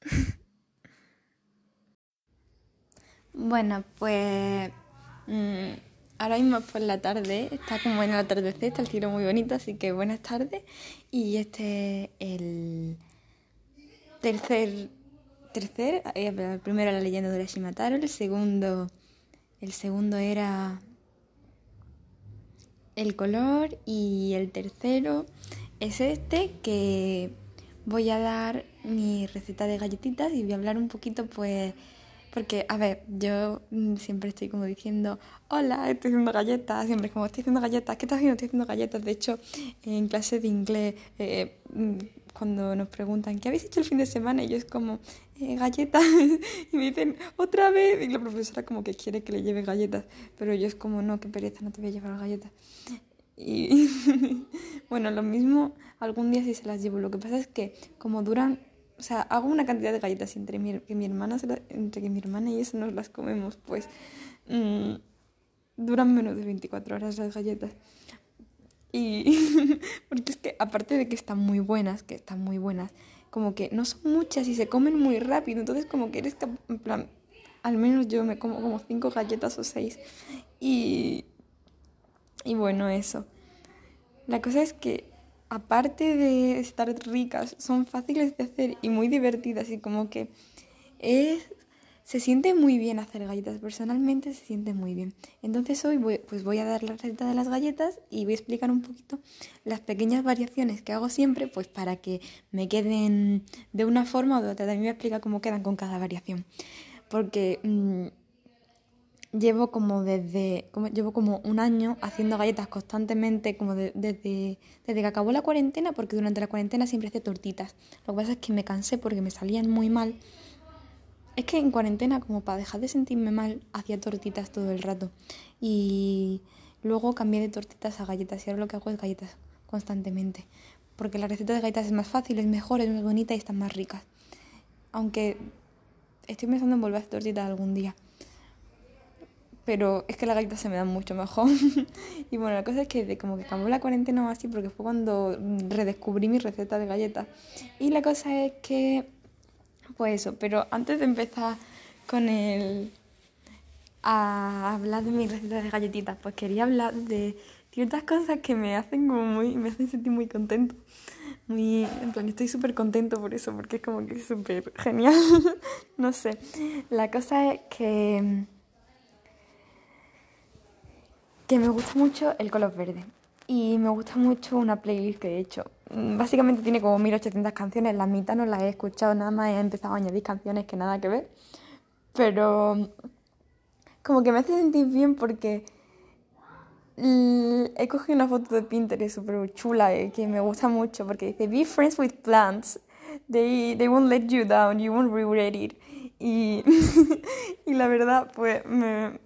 Bueno, pues mm, ahora mismo es por la tarde, está como en el atardecer, está el cielo muy bonito, así que buenas tardes. Y este es el tercer, tercer, eh, el primero la leyenda de Shimataro, el segundo, el segundo era el color y el tercero es este que voy a dar mi receta de galletitas y voy a hablar un poquito pues porque a ver yo mm, siempre estoy como diciendo hola estoy haciendo galletas siempre como estoy haciendo galletas ¿qué estás haciendo? estoy haciendo galletas de hecho en clase de inglés eh, mm, cuando nos preguntan ¿qué habéis hecho el fin de semana? y yo es como eh, galletas y me dicen otra vez y la profesora como que quiere que le lleve galletas pero yo es como no qué pereza no te voy a llevar galletas y bueno, lo mismo algún día sí se las llevo. Lo que pasa es que como duran, o sea, hago una cantidad de galletas entre mi, que mi hermana entre que mi hermana y eso nos las comemos, pues mm, duran menos de 24 horas las galletas. Y porque es que aparte de que están muy buenas, que están muy buenas, como que no son muchas y se comen muy rápido, entonces como que eres en plan, al menos yo me como como cinco galletas o seis y y bueno, eso. La cosa es que aparte de estar ricas, son fáciles de hacer y muy divertidas y como que es se siente muy bien hacer galletas, personalmente se siente muy bien. Entonces hoy voy, pues voy a dar la receta de las galletas y voy a explicar un poquito las pequeñas variaciones que hago siempre, pues para que me queden de una forma o de otra. También voy a explicar cómo quedan con cada variación. Porque mm, llevo como desde como, llevo como un año haciendo galletas constantemente como desde, desde que acabó la cuarentena porque durante la cuarentena siempre hacía tortitas. Lo que pasa es que me cansé porque me salían muy mal. Es que en cuarentena como para dejar de sentirme mal hacía tortitas todo el rato. Y luego cambié de tortitas a galletas y ahora lo que hago es galletas constantemente. Porque la receta de galletas es más fácil es mejor es más bonita y están más ricas. Aunque estoy pensando en volver a hacer tortitas algún día pero es que las galletas se me dan mucho mejor. y bueno, la cosa es que de como que cambió la cuarentena o así, porque fue cuando redescubrí mi receta de galletas. Y la cosa es que, pues eso, pero antes de empezar con el a hablar de mi receta de galletitas, pues quería hablar de ciertas cosas que me hacen como muy, me hacen sentir muy contento. Muy, en plan, estoy súper contento por eso, porque es como que súper genial. no sé. La cosa es que que me gusta mucho el color verde. Y me gusta mucho una playlist que he hecho. Mm, básicamente tiene como 1800 canciones, la mitad no las he escuchado nada más, he empezado a añadir canciones que nada que ver. Pero como que me hace sentir bien porque he cogido una foto de Pinterest súper chula eh, que me gusta mucho porque dice Be friends with plants, they, they won't let you down, you won't regret it. Y, y la verdad, pues me,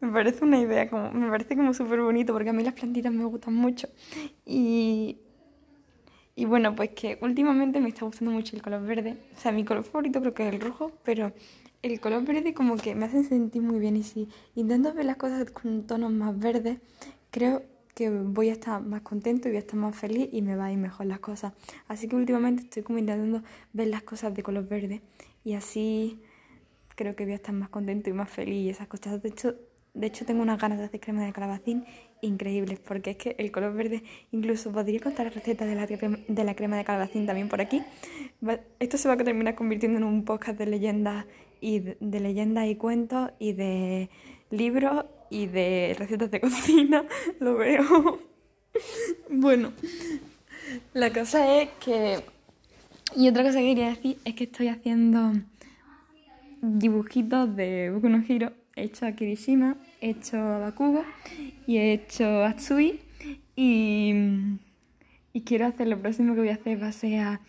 me parece una idea, como, me parece como súper bonito porque a mí las plantitas me gustan mucho. Y, y bueno, pues que últimamente me está gustando mucho el color verde. O sea, mi color favorito creo que es el rojo, pero el color verde como que me hace sentir muy bien. Y si intento ver las cosas con tonos más verdes, creo que voy a estar más contento y voy a estar más feliz y me va a ir mejor las cosas. Así que últimamente estoy como intentando ver las cosas de color verde y así creo que voy a estar más contento y más feliz y esas cosas. De hecho, de hecho, tengo unas ganas de hacer crema de calabacín increíbles, porque es que el color verde, incluso podría contar la receta de la, de la crema de calabacín también por aquí. Esto se va a terminar convirtiendo en un podcast de leyendas y de, leyendas y cuentos y de libros y de recetas de cocina, lo veo. bueno, la cosa es que... Y otra cosa que quería decir es que estoy haciendo dibujitos de Boku no Hero he hecho a Kirishima, he hecho a Bakugo y he hecho a Tsui. Y, y quiero hacer, lo próximo que voy a hacer va a ser a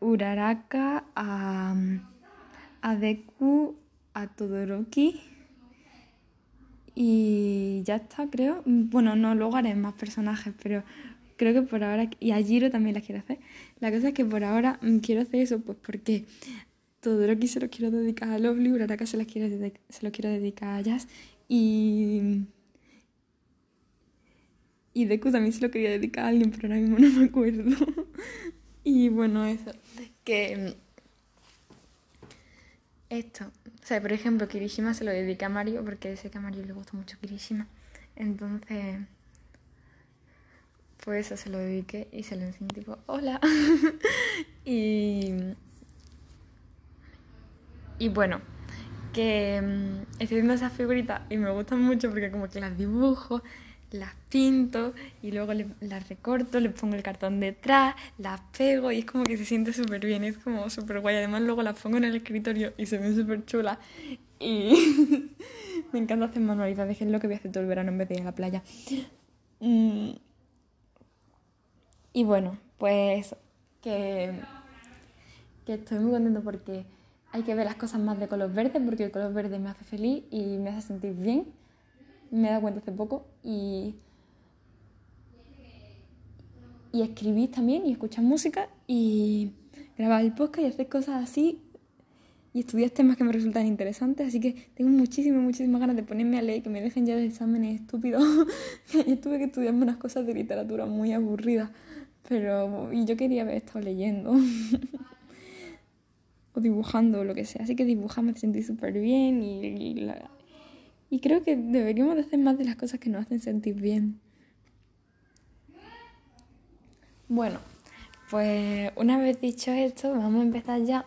Uraraka, a, a Deku, a Todoroki. Y ya está, creo. Bueno, no, luego haré más personajes, pero creo que por ahora. Y a Jiro también las quiero hacer. La cosa es que por ahora quiero hacer eso, pues porque Todoroki se lo quiero dedicar a Lovely, Uraraka se, quiero se lo quiero dedicar a Jazz y... Y Deku también se lo quería dedicar a alguien, pero ahora mismo no me acuerdo. y bueno, eso. que esto, o sea, por ejemplo, Kirishima se lo dedica a Mario porque sé que a Mario le gusta mucho Kirishima. Entonces, pues eso se lo dediqué y se lo enseñé tipo, hola. y, y bueno, que mm, estoy viendo esas figuritas y me gustan mucho porque como que las dibujo, las pinto y luego las recorto, le pongo el cartón detrás, las pego y es como que se siente súper bien, es como súper guay. Además luego las pongo en el escritorio y se ven súper chulas y me encanta hacer manualidades, es lo que voy a hacer todo el verano en vez de ir a la playa. Mm. Y bueno, pues que, que estoy muy contento porque hay que ver las cosas más de color verde porque el color verde me hace feliz y me hace sentir bien me he dado cuenta hace poco y, y escribís también y escuchar música y grabar el podcast y hacer cosas así y estudiar temas que me resultan interesantes, así que tengo muchísimas, muchísimas ganas de ponerme a leer, que me dejen ya de exámenes estúpidos. yo tuve que estudiarme unas cosas de literatura muy aburridas, pero y yo quería haber estado leyendo. o dibujando o lo que sea, así que dibujar me sentí súper bien y, y creo que deberíamos de hacer más de las cosas que nos hacen sentir bien. Bueno, pues una vez dicho esto, vamos a empezar ya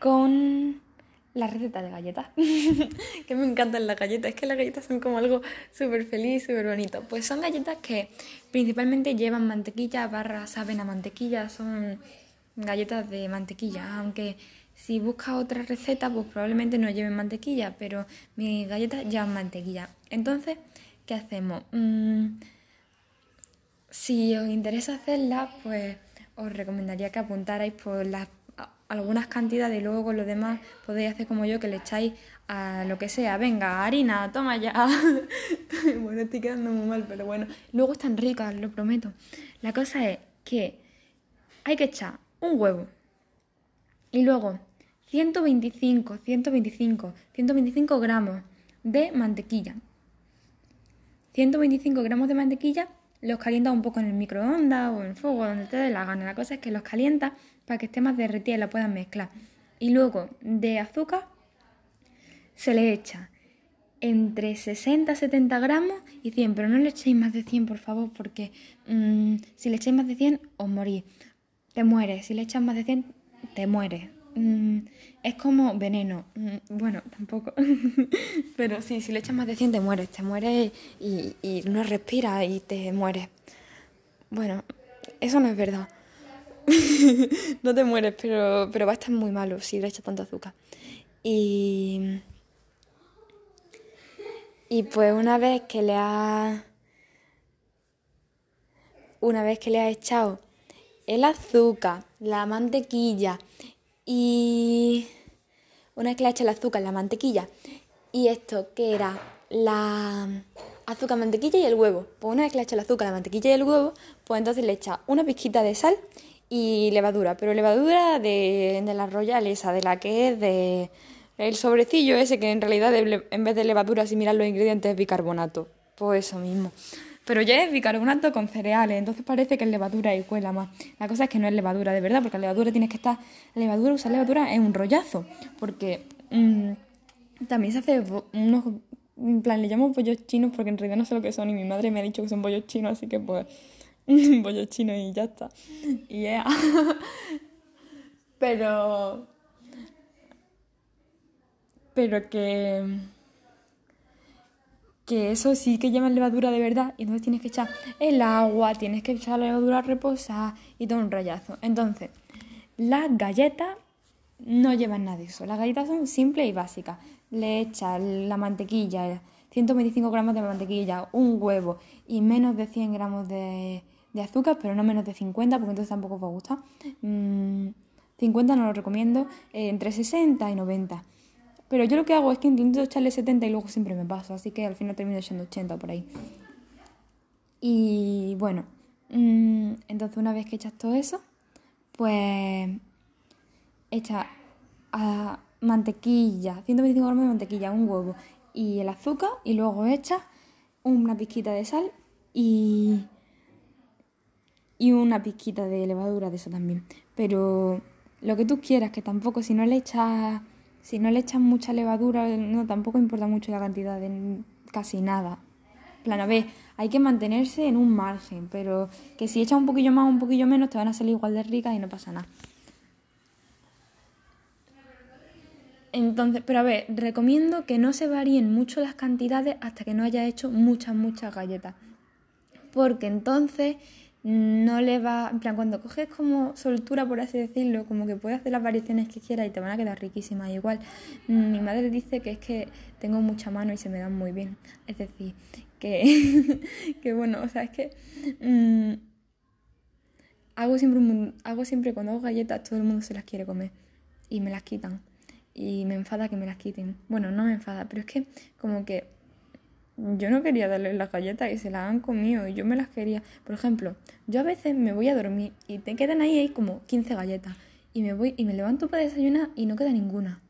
con la receta de galletas. que me encantan las galletas. Es que las galletas son como algo súper feliz, súper bonito. Pues son galletas que principalmente llevan mantequilla barra saben a mantequilla. Son galletas de mantequilla, aunque si buscas otra receta, pues probablemente no lleven mantequilla, pero mis galletas llevan mantequilla. Entonces, ¿qué hacemos? Mm, si os interesa hacerlas, pues os recomendaría que apuntarais por las algunas cantidades y luego con lo demás podéis hacer como yo, que le echáis a lo que sea. Venga, harina, toma ya. bueno, estoy quedando muy mal, pero bueno. Luego están ricas, lo prometo. La cosa es que hay que echar un huevo, y luego 125, 125, 125 gramos de mantequilla. 125 gramos de mantequilla los calienta un poco en el microondas o en el fuego, donde te dé la gana. La cosa es que los calienta para que esté más derretida y la puedan mezclar. Y luego de azúcar se le echa entre 60 70 gramos y 100, pero no le echéis más de 100 por favor, porque mm, si le echáis más de 100 os morís, te mueres, si le echas más de 100 te mueres. Mm, es como veneno. Mm, bueno, tampoco. Pero sí, si le echas más de 100 te mueres. Te mueres y, no respiras y te mueres. Bueno, eso no es verdad. no te mueres, pero, pero va a estar muy malo si le echas tanto azúcar. Y. Y pues una vez que le has. Una vez que le has echado el azúcar, la mantequilla y una que le el azúcar, la mantequilla y esto que era la azúcar, mantequilla y el huevo. Pues una vez que le el azúcar, la mantequilla y el huevo, pues entonces le echa una pizquita de sal y levadura, pero levadura de, de la royal esa, de la que es de el sobrecillo ese que en realidad en vez de levadura si miras los ingredientes es bicarbonato. Pues eso mismo. Pero ya es bicarbonato con cereales, entonces parece que es levadura y cuela más. La cosa es que no es levadura de verdad, porque la levadura tienes que estar. Levadura, usar levadura es un rollazo, porque mm, también se hace unos. En plan, le llamo bollos chinos porque en realidad no sé lo que son y mi madre me ha dicho que son bollos chinos, así que pues. bollos chinos y ya está. Y yeah. Pero. Pero que que eso sí que lleva levadura de verdad y entonces tienes que echar el agua, tienes que echar la levadura a reposar y todo un rayazo. Entonces, las galletas no llevan nada de eso. Las galletas son simples y básicas. Le echas la mantequilla, 125 gramos de mantequilla, un huevo y menos de 100 gramos de, azúcar, pero no menos de 50 porque entonces tampoco os va a gustar. 50 mm, no lo recomiendo, entre 60 y 90. Pero yo lo que hago es que intento echarle 70 y luego siempre me paso, así que al final termino echando 80 por ahí. Y bueno, mm, entonces una vez que echas todo eso, pues echa a mantequilla, 125 gramos de mantequilla, un huevo y el azúcar y luego echa una pizquita de sal y, y una pizquita de levadura de eso también. Pero lo que tú quieras, que tampoco si no le echas si no le echas mucha levadura, no tampoco importa mucho la cantidad de casi nada. plan, a ver, hay que mantenerse en un margen, pero que si echas un poquillo más un poquillo menos te van a salir igual de ricas y no pasa nada. Entonces, pero a ver, recomiendo que no se varíen mucho las cantidades hasta que no haya hecho muchas, muchas galletas. Porque entonces no le va, en plan, cuando coges como soltura, por así decirlo, como que puedes hacer las variaciones que quieras y te van a quedar riquísimas. Igual, mi madre dice que es que tengo mucha mano y se me dan muy bien. Es decir, que, que bueno, o sea, es que mm, hago, siempre hago siempre cuando hago galletas, todo el mundo se las quiere comer y me las quitan. Y me enfada que me las quiten. Bueno, no me enfada, pero es que como que yo no quería darles las galletas y se las han comido y yo me las quería. Por ejemplo, yo a veces me voy a dormir y te quedan ahí, como 15 galletas y me voy y me levanto para desayunar y no queda ninguna.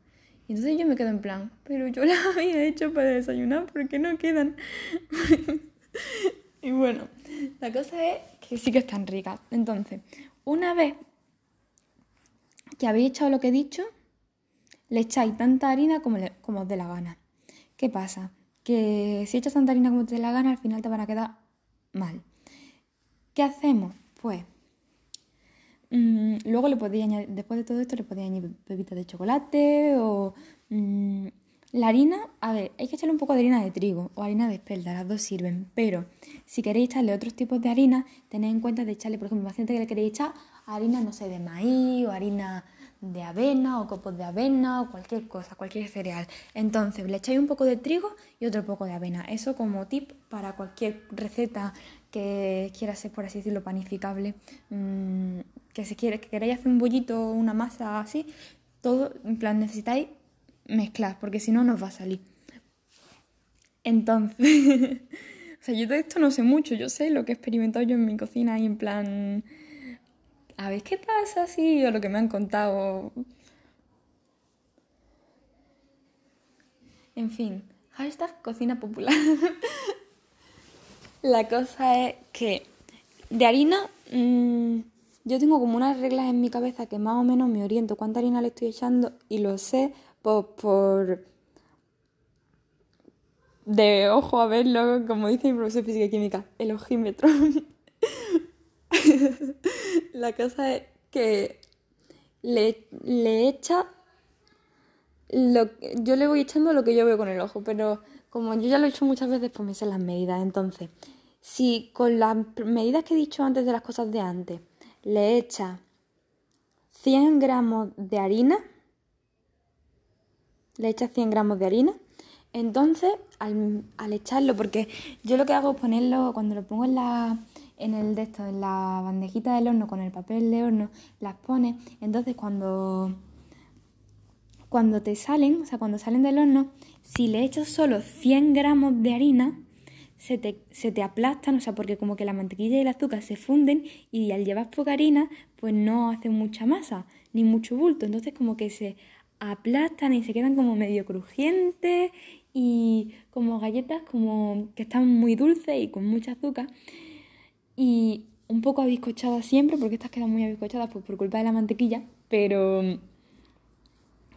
Y entonces yo me quedo en plan, pero yo las había hecho para desayunar, ¿por qué no quedan? y bueno, la cosa es que sí que están ricas. Entonces, una vez que habéis echado lo que he dicho, le echáis tanta harina como, como os dé la gana. ¿Qué pasa? Que si echas tanta harina como te dé la gana, al final te van a quedar mal. ¿Qué hacemos? Pues mm, luego le podéis añadir, después de todo esto, le podéis añadir pepitas de chocolate o mm, la harina. A ver, hay que echarle un poco de harina de trigo o harina de espelta, las dos sirven. Pero si queréis echarle otros tipos de harina, tened en cuenta de echarle, por ejemplo, gente que le queréis echar harina, no sé, de maíz o harina de avena o copos de avena o cualquier cosa, cualquier cereal. Entonces le echáis un poco de trigo y otro poco de avena. Eso como tip para cualquier receta que quiera ser, por así decirlo, panificable. Mm, que si quiere, que queráis hacer un bollito o una masa así, todo, en plan, necesitáis mezclar, porque si no, no os va a salir. Entonces, o sea, yo de esto no sé mucho, yo sé lo que he experimentado yo en mi cocina y en plan a ver qué pasa así o lo que me han contado. En fin, hashtag cocina popular. La cosa es que de harina mm, yo tengo como unas reglas en mi cabeza que más o menos me oriento cuánta harina le estoy echando y lo sé por, por de ojo a verlo, como dice mi profesor de física y química, el ojímetro. la cosa es que le, le echa lo, yo le voy echando lo que yo veo con el ojo, pero como yo ya lo he hecho muchas veces, pues me sé las medidas. Entonces, si con las medidas que he dicho antes de las cosas de antes, le echa 100 gramos de harina, le echa 100 gramos de harina, entonces al, al echarlo, porque yo lo que hago es ponerlo, cuando lo pongo en la en el de esto, en la bandejita del horno con el papel de horno, las pones. Entonces cuando, cuando te salen, o sea, cuando salen del horno, si le echas solo 100 gramos de harina, se te, se te aplastan, o sea, porque como que la mantequilla y el azúcar se funden y al llevar poca harina, pues no hacen mucha masa, ni mucho bulto. Entonces como que se aplastan y se quedan como medio crujientes y como galletas como que están muy dulces y con mucha azúcar y un poco abiscochadas siempre, porque estas quedan muy abiscochadas pues, por culpa de la mantequilla, pero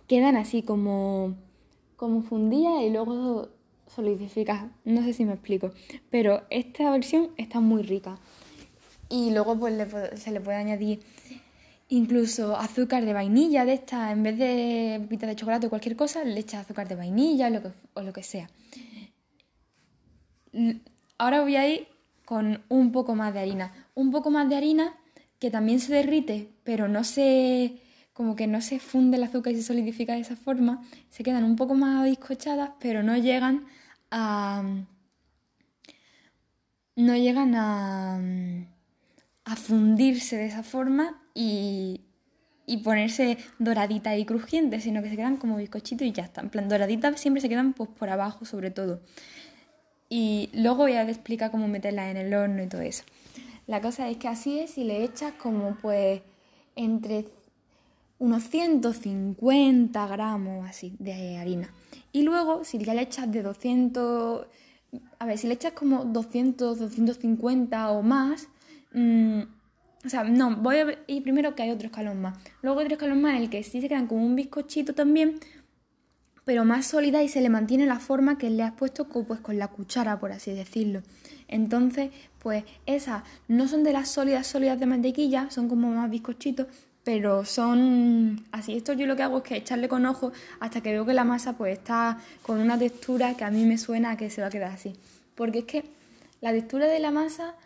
quedan así como, como fundidas y luego solidificadas. No sé si me explico, pero esta versión está muy rica. Y luego pues se le puede añadir incluso azúcar de vainilla de esta, en vez de pita de chocolate o cualquier cosa, le echa azúcar de vainilla lo que, o lo que sea. Ahora voy a ir con un poco más de harina. Un poco más de harina que también se derrite, pero no se como que no se funde el azúcar y se solidifica de esa forma, se quedan un poco más bizcochadas, pero no llegan a no llegan a, a fundirse de esa forma y, y ponerse doraditas y crujientes, sino que se quedan como bizcochitos y ya están. En plan, doraditas siempre se quedan pues, por abajo sobre todo. Y luego voy a explicar cómo meterla en el horno y todo eso. La cosa es que así es y le echas como pues entre unos 150 gramos así de harina. Y luego si ya le echas de 200, a ver, si le echas como 200, 250 o más, mm, O sea, no, voy a ir primero que hay otro escalón más. Luego otro escalón más en el que sí se quedan como un bizcochito también, pero más sólida y se le mantiene la forma que le has puesto pues, con la cuchara, por así decirlo. Entonces, pues esas no son de las sólidas sólidas de mantequilla, son como más bizcochitos, pero son así. Esto yo lo que hago es que echarle con ojo hasta que veo que la masa pues está con una textura que a mí me suena a que se va a quedar así. Porque es que la textura de la masa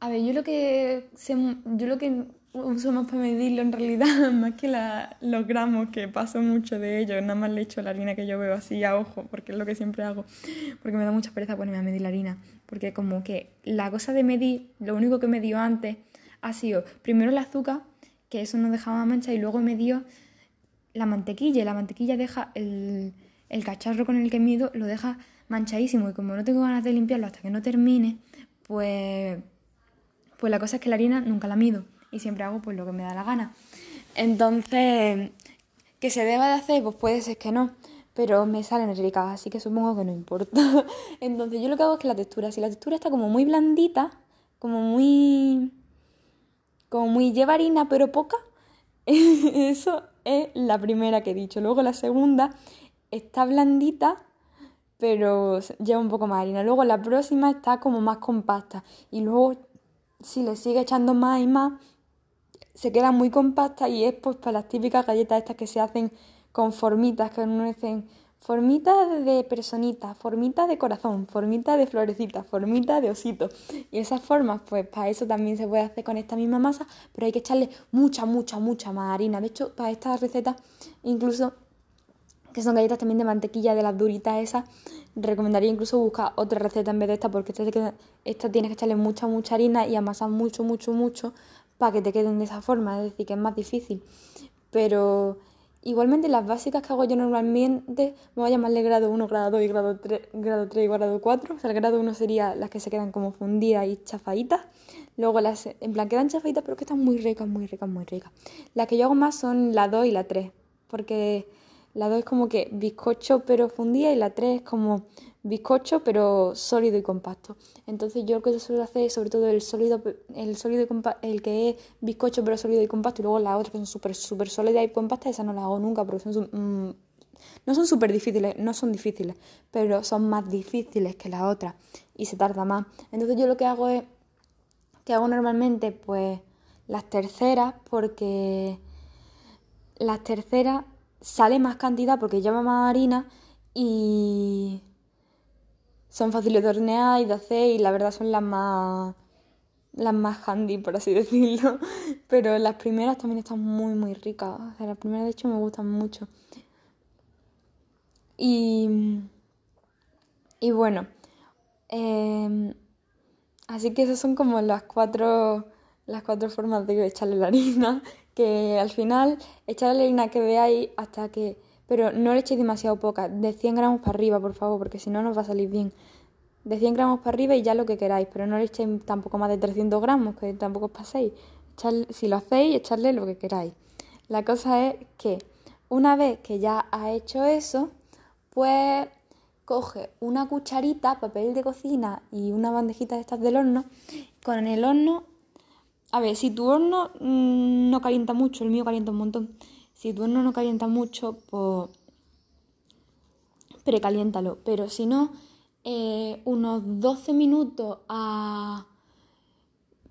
a ver, yo lo que yo lo que uso más para medirlo en realidad, más que los gramos, que paso mucho de ellos, nada más le echo la harina que yo veo así a ojo, porque es lo que siempre hago, porque me da mucha pereza ponerme a medir la harina, porque como que la cosa de medir, lo único que me dio antes ha sido primero el azúcar, que eso no dejaba mancha, y luego me dio la mantequilla, y la mantequilla deja el, el cacharro con el que mido, lo deja manchadísimo, y como no tengo ganas de limpiarlo hasta que no termine, pues pues la cosa es que la harina nunca la mido y siempre hago pues lo que me da la gana. Entonces, ¿que se deba de hacer? Pues puede ser que no, pero me salen ricas, así que supongo que no importa. Entonces yo lo que hago es que la textura, si la textura está como muy blandita, como muy... como muy lleva harina pero poca, eso es la primera que he dicho. Luego la segunda está blandita, pero lleva un poco más harina. Luego la próxima está como más compacta. Y luego si le sigue echando más y más, se queda muy compacta y es pues para las típicas galletas estas que se hacen con formitas, que no dicen formitas de personitas, formitas de corazón, formitas de florecitas, formitas de osito. Y esas formas, pues para eso también se puede hacer con esta misma masa, pero hay que echarle mucha, mucha, mucha más harina. De hecho, para esta receta, incluso que son galletas también de mantequilla, de las duritas esas, recomendaría incluso buscar otra receta en vez de esta, porque esta, esta tienes que echarle mucha, mucha harina y amasar mucho, mucho, mucho para que te queden de esa forma, es decir, que es más difícil. Pero igualmente las básicas que hago yo normalmente, me voy a llamarle grado 1, grado 2 y grado 3, grado 3 y grado 4. O sea, el grado 1 sería las que se quedan como fundidas y chafaditas. Luego las, en plan, quedan chafaditas, pero que están muy ricas, muy ricas, muy ricas. Las que yo hago más son la 2 y la 3, porque la 2 es como que bizcocho pero fundida y la 3 es como bizcocho pero sólido y compacto. Entonces yo lo que suelo hacer es sobre todo el sólido, el sólido y el que es bizcocho pero sólido y compacto y luego las otras que son súper super sólidas y compactas, esas no las hago nunca porque son... Mm, no son súper difíciles, no son difíciles, pero son más difíciles que las otras y se tarda más. Entonces yo lo que hago es, que hago normalmente pues las terceras porque las terceras sale más cantidad porque lleva más harina y son fáciles de hornear y de hacer y la verdad son las más las más handy por así decirlo. Pero las primeras también están muy muy ricas. O sea, las primeras de hecho me gustan mucho. Y y bueno em, así que esas son como las cuatro las cuatro formas de echarle la harina que al final echar la harina que veáis hasta que... Pero no le echéis demasiado poca, de 100 gramos para arriba, por favor, porque si no nos va a salir bien. De 100 gramos para arriba y ya lo que queráis, pero no le echéis tampoco más de 300 gramos, que tampoco os paséis. si lo hacéis, echarle lo que queráis. La cosa es que una vez que ya ha hecho eso, pues coge una cucharita, papel de cocina y una bandejita de estas del horno. Con el horno a ver, si tu horno mm, no calienta mucho, el mío calienta un montón. Si tu horno no calienta mucho, pues precaliéntalo. Pero si no, eh, unos 12 minutos a...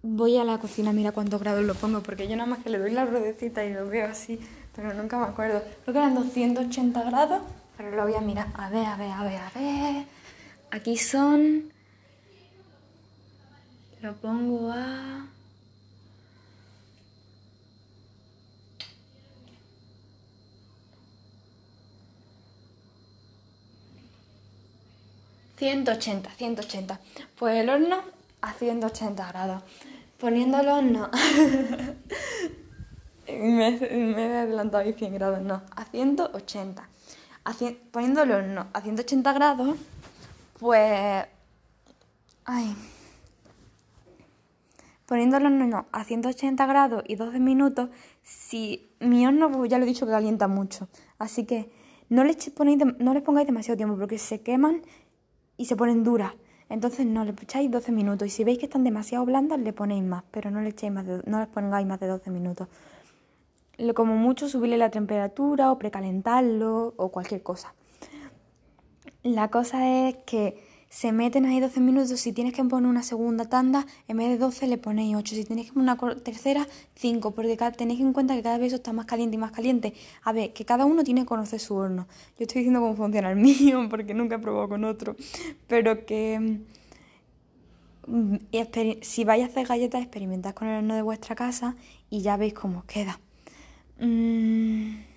Voy a la cocina, mira cuántos grados lo pongo, porque yo nada más que le doy la ruedecita y lo veo así, pero nunca me acuerdo. Creo que eran 280 grados, pero lo voy a mirar. A ver, a ver, a ver, a ver. Aquí son... Lo pongo a... 180, 180. Pues el horno a 180 grados. Poniendo el horno... me, he adelantado ahí 100 grados, no. A 180. poniendo el horno a 180 grados, pues... Ay. Poniendo el horno a 180 grados y 12 minutos, si mi horno, pues ya lo he dicho que calienta mucho. Así que no les, ponéis no les pongáis demasiado tiempo porque se queman y se ponen duras. Entonces no, le echáis 12 minutos. Y si veis que están demasiado blandas, le ponéis más, pero no le echéis más de, no les pongáis más de 12 minutos. Como mucho subirle la temperatura o precalentarlo o cualquier cosa. La cosa es que se meten ahí 12 minutos. Si tienes que poner una segunda tanda, en vez de 12 le ponéis 8. Si tienes que poner una tercera, 5. Porque tenéis en cuenta que cada vez eso está más caliente y más caliente. A ver, que cada uno tiene que conocer su horno. Yo estoy diciendo cómo funciona el mío, porque nunca he probado con otro. Pero que. Mm, si vais a hacer galletas, experimentad con el horno de vuestra casa y ya veis cómo queda. Mm.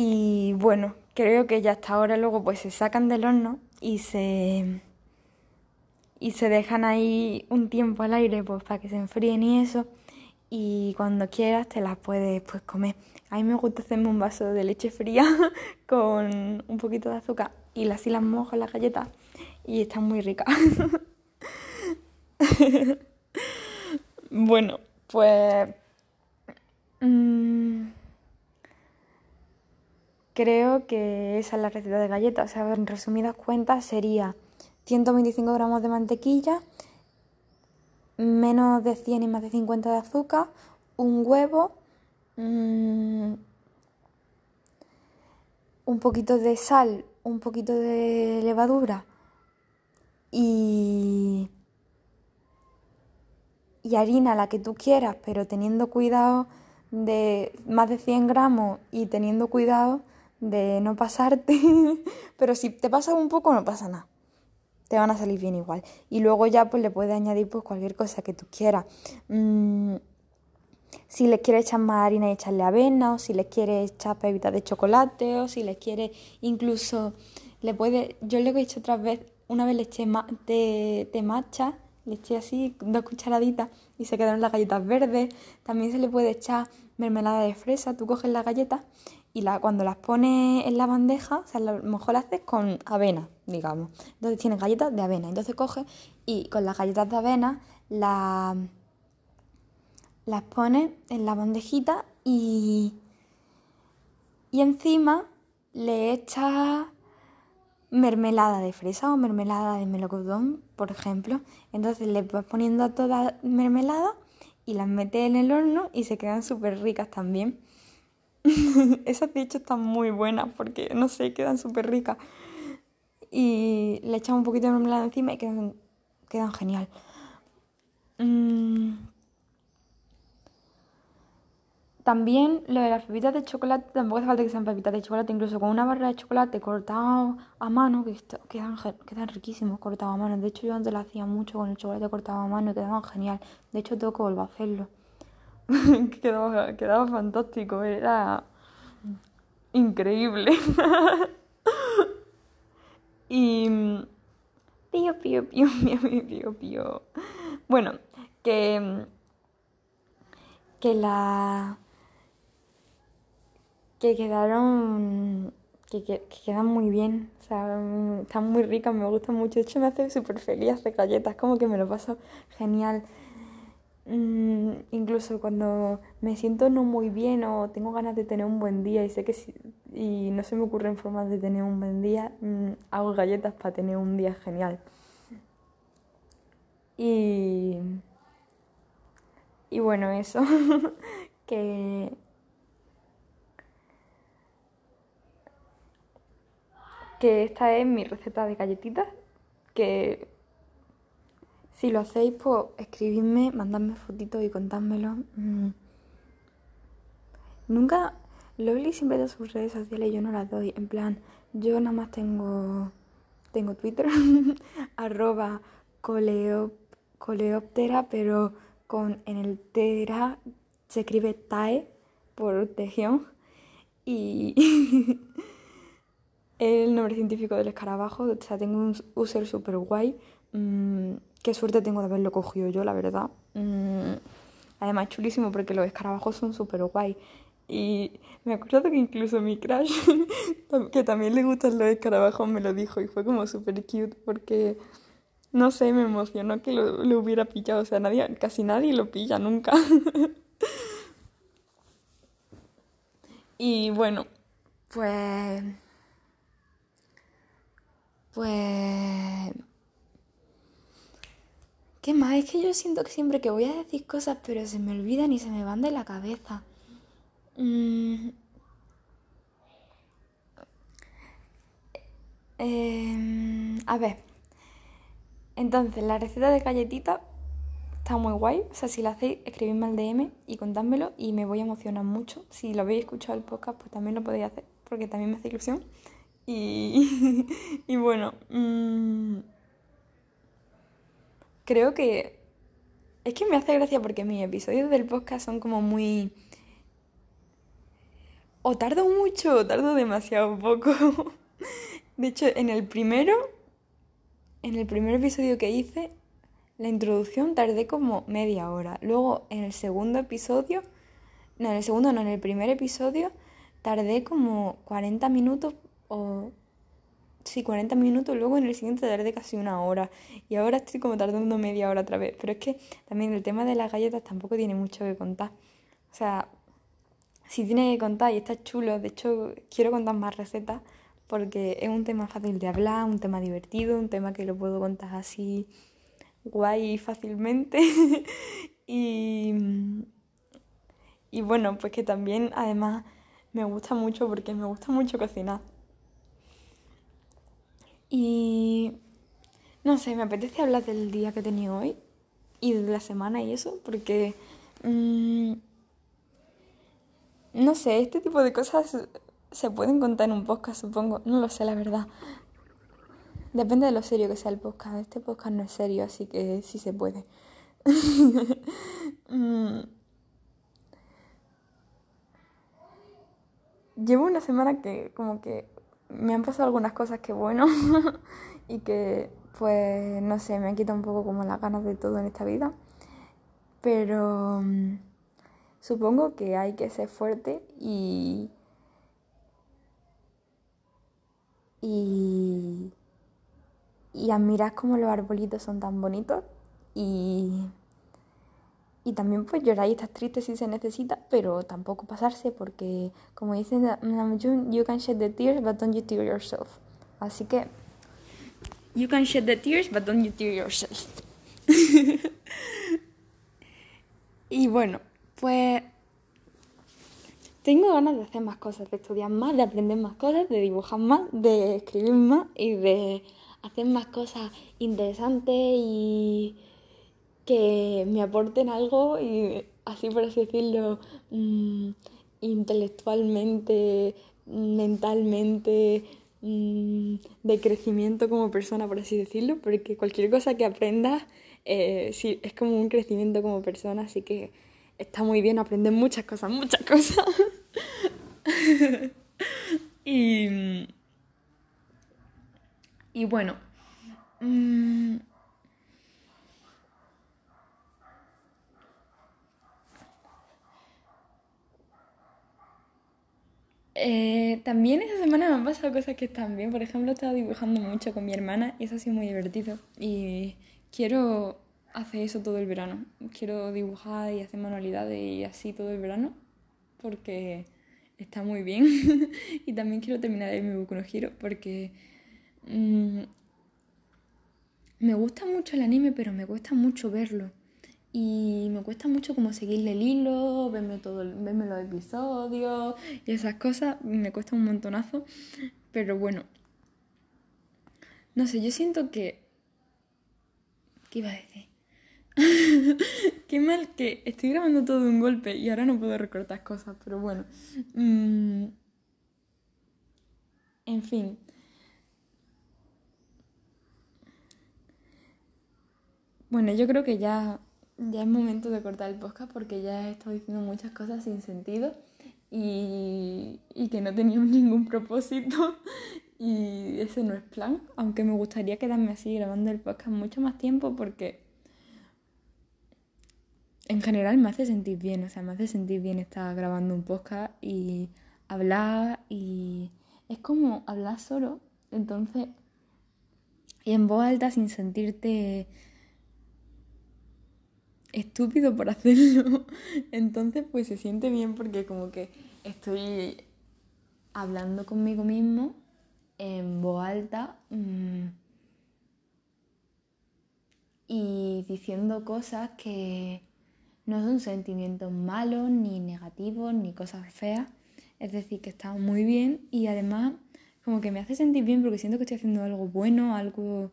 Y bueno, creo que ya hasta ahora luego pues se sacan del horno y se y se dejan ahí un tiempo al aire pues para que se enfríen y eso y cuando quieras te las puedes pues comer. A mí me gusta hacerme un vaso de leche fría con un poquito de azúcar y así las mojo en las galletas y están muy ricas. bueno, pues mm, creo que esa es la receta de galletas. O sea, en resumidas cuentas sería 125 gramos de mantequilla, menos de 100 y más de 50 de azúcar, un huevo, mm, un poquito de sal, un poquito de levadura y, y harina, la que tú quieras, pero teniendo cuidado de más de 100 gramos y teniendo cuidado de no pasarte, pero si te pasa un poco no pasa nada. Te van a salir bien igual. Y luego ya pues le puedes añadir pues cualquier cosa que tú quieras. Mm, si les quieres echar más harina y echarle avena, o si les quieres echar pepitas de chocolate, o si les quieres incluso, le puede, yo lo he hecho otra vez, una vez le eché de, de matcha, le eché así dos cucharaditas y se quedaron las galletas verdes. También se le puede echar mermelada de fresa, tú coges la galleta y la, cuando las pones en la bandeja, o sea, a lo mejor las haces con avena, digamos. Entonces tienes galletas de avena. Entonces coges y con las galletas de avena las, las pones en la bandejita y, y encima le echas mermelada de fresa o mermelada de melocotón, por ejemplo. Entonces le vas poniendo toda mermelada y las metes en el horno y se quedan súper ricas también. Esas de están muy buenas porque, no sé, quedan súper ricas. Y le echamos un poquito de mermelada encima y quedan, quedan genial. Mm. También lo de las pepitas de chocolate, tampoco hace falta que sean pepitas de chocolate, incluso con una barra de chocolate cortado a mano, que quedan, quedan riquísimos cortados a mano. De hecho, yo antes lo hacía mucho con el chocolate cortado a mano y quedaban genial. De hecho, tengo que volver a hacerlo. quedaba, quedaba fantástico, era increíble. y... Pío, pío, pío, pío, pío, pío. Bueno, que... Que la... Que quedaron... Que, que, quedan muy bien, o sea, están muy ricas, me gustan mucho. De hecho, me hace súper feliz hacer galletas, como que me lo paso genial. Mm, incluso cuando me siento no muy bien o tengo ganas de tener un buen día y sé que si, y no se me ocurren formas de tener un buen día, mm, hago galletas para tener un día genial. Y, y bueno, eso, que, que esta es mi receta de galletitas, que si lo hacéis, pues escribidme, mandadme fotitos y contádmelo. Mm. Nunca. Lovely siempre da sus redes sociales y yo no las doy. En plan, yo nada más tengo. Tengo Twitter, arroba coleóptera, pero con en el tera se escribe TAE por tejión. Y el nombre científico del escarabajo, o sea, tengo un user super guay. Mm, Qué suerte tengo de haberlo cogido yo, la verdad. Mm, además, chulísimo porque los escarabajos son súper guay. Y me acuerdo que incluso mi crush, que también le gustan los escarabajos, me lo dijo y fue como súper cute porque, no sé, me emocionó que lo, lo, hubiera pillado. O sea, nadie, casi nadie lo pilla nunca. y bueno, Pues... Pues... ¿Qué más? Es que yo siento que siempre que voy a decir cosas, pero se me olvidan y se me van de la cabeza. Mm. Em, a ver. Entonces, la receta de galletita está muy guay. O sea, si la hacéis, escribidme al DM y contádmelo y me voy a emocionar mucho. Si lo habéis escuchado el podcast, pues también lo podéis hacer, porque también me hace ilusión. Y, y bueno, mm, creo que es que me hace gracia porque mis episodios del podcast son como muy... O tardo mucho o tardo demasiado poco. De hecho, en el primero, en el primer episodio que hice, la introducción tardé como media hora. Luego, en el segundo episodio, no, en el segundo no, en el primer episodio, tardé como 40 minutos o sí, 40 minutos, luego en el siguiente tardé casi una hora y ahora estoy como tardando media hora otra vez. Pero es que también el tema de las galletas tampoco tiene mucho que contar. O sea, si tiene que contar y está chulo, de hecho quiero contar más recetas porque es un tema fácil de hablar, un tema divertido, un tema que lo puedo contar así guay fácilmente y, y bueno, pues que también además me gusta mucho porque me gusta mucho cocinar. Y no sé, me apetece hablar del día que he tenido hoy y de la semana y eso, porque mm, no sé, este tipo de cosas se pueden contar en un podcast, supongo. No lo sé, la verdad. Depende de lo serio que sea el podcast. Este podcast no es serio, así que sí se puede. Mm. Llevo una semana que como que me han pasado algunas cosas que bueno y que pues no sé, me han quitado un poco como las ganas de todo en esta vida. Pero mm, supongo que hay que ser fuerte y... Y... Y admirar cómo los arbolitos son tan bonitos y y también pues llorar y estar triste si se necesita, pero tampoco pasarse porque, como dicen you can shed the tears, but don't you tear yourself. Así que, you can shed the tears, but don't you tear yourself. y bueno, pues tengo ganas de hacer más cosas, de estudiar más, de aprender más cosas, de dibujar más, de escribir más y de hacer más cosas interesantes y que me aporten algo y así por así decirlo, mm, intelectualmente, mentalmente, mm, de crecimiento como persona, por así decirlo, porque cualquier cosa que aprendas eh, sí, es como un crecimiento como persona, así que está muy bien aprender muchas cosas, muchas cosas. y, y bueno. Mm, Eh, también esta semana me han pasado cosas que están bien. Por ejemplo, he estado dibujando mucho con mi hermana y eso ha sido muy divertido. Y quiero hacer eso todo el verano. Quiero dibujar y hacer manualidades y así todo el verano porque está muy bien. y también quiero terminar de mi Boku no porque mm, me gusta mucho el anime, pero me cuesta mucho verlo. Y me cuesta mucho como seguirle el hilo, verme, todo, verme los episodios y esas cosas. Me cuesta un montonazo. Pero bueno. No sé, yo siento que... ¿Qué iba a decir? Qué mal que estoy grabando todo de un golpe y ahora no puedo recortar cosas, pero bueno. Mm. En fin. Bueno, yo creo que ya ya es momento de cortar el podcast porque ya estado diciendo muchas cosas sin sentido y, y que no tenían ningún propósito. Y ese no es plan, aunque me gustaría quedarme así grabando el podcast mucho más tiempo porque en general me hace sentir bien, o sea, me hace sentir bien estar grabando un podcast y hablar y es como hablar solo, entonces y en voz alta sin sentirte estúpido por hacerlo. Entonces, pues se siente bien porque como que estoy hablando conmigo mismo en voz alta mm, y diciendo cosas que no son sentimientos malos, ni negativos, ni cosas feas. Es decir, que está muy bien y además como que me hace sentir bien porque siento que estoy haciendo algo bueno, algo...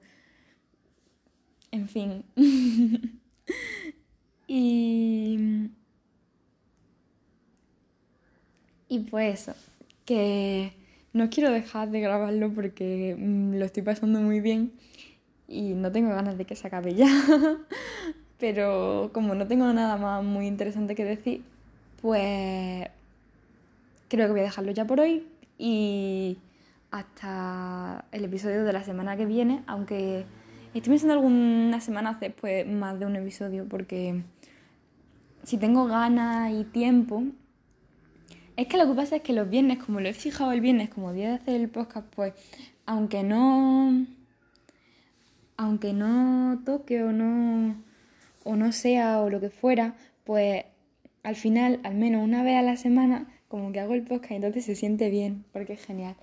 En fin. y... Y pues eso, que no quiero dejar de grabarlo porque mm, lo estoy pasando muy bien y no tengo ganas de que se acabe ya. Pero como no tengo nada más muy interesante que decir, pues creo que voy a dejarlo ya por hoy y hasta el episodio de la semana que viene, aunque estoy pensando algunas semanas después más de un episodio porque si tengo ganas y tiempo, es que lo que pasa es que los viernes, como lo he fijado el viernes como día de hacer el podcast, pues aunque no aunque no toque o no o no sea o lo que fuera, pues al final, al menos una vez a la semana, como que hago el podcast y entonces se siente bien, porque es genial.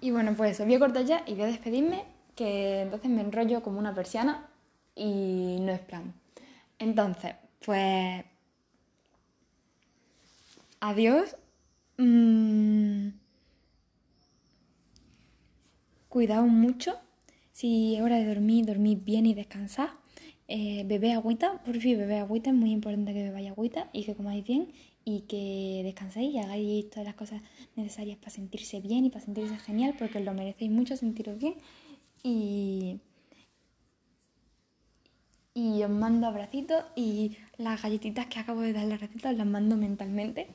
Y bueno, pues eso, voy a cortar ya y voy a despedirme, que entonces me enrollo como una persiana y no es plan. Entonces, pues... Adiós. Mm, cuidaos mucho. Si es hora de dormir, dormid bien y descansad. Eh, bebé agüita, por fin bebé agüita, es muy importante que bebáis agüita y que comáis bien y que descanséis y hagáis todas las cosas necesarias para sentirse bien y para sentirse genial, porque lo merecéis mucho sentiros bien. Y, y os mando abracitos y las galletitas que acabo de dar las recetas las mando mentalmente.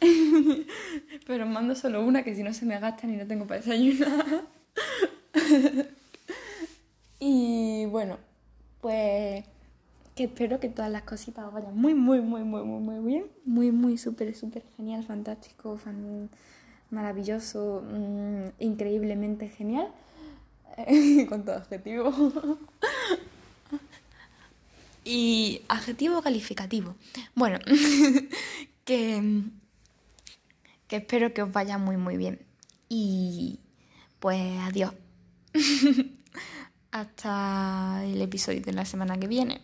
Pero os mando solo una que si no se me gastan y no tengo para desayunar. y bueno, pues que espero que todas las cositas os vayan muy, muy, muy, muy, muy, muy bien. Muy, muy, súper, súper genial, fantástico, maravilloso, mm, increíblemente genial. con todo adjetivo. Y adjetivo calificativo. Bueno, que, que espero que os vaya muy, muy bien. Y pues adiós. Hasta el episodio de la semana que viene.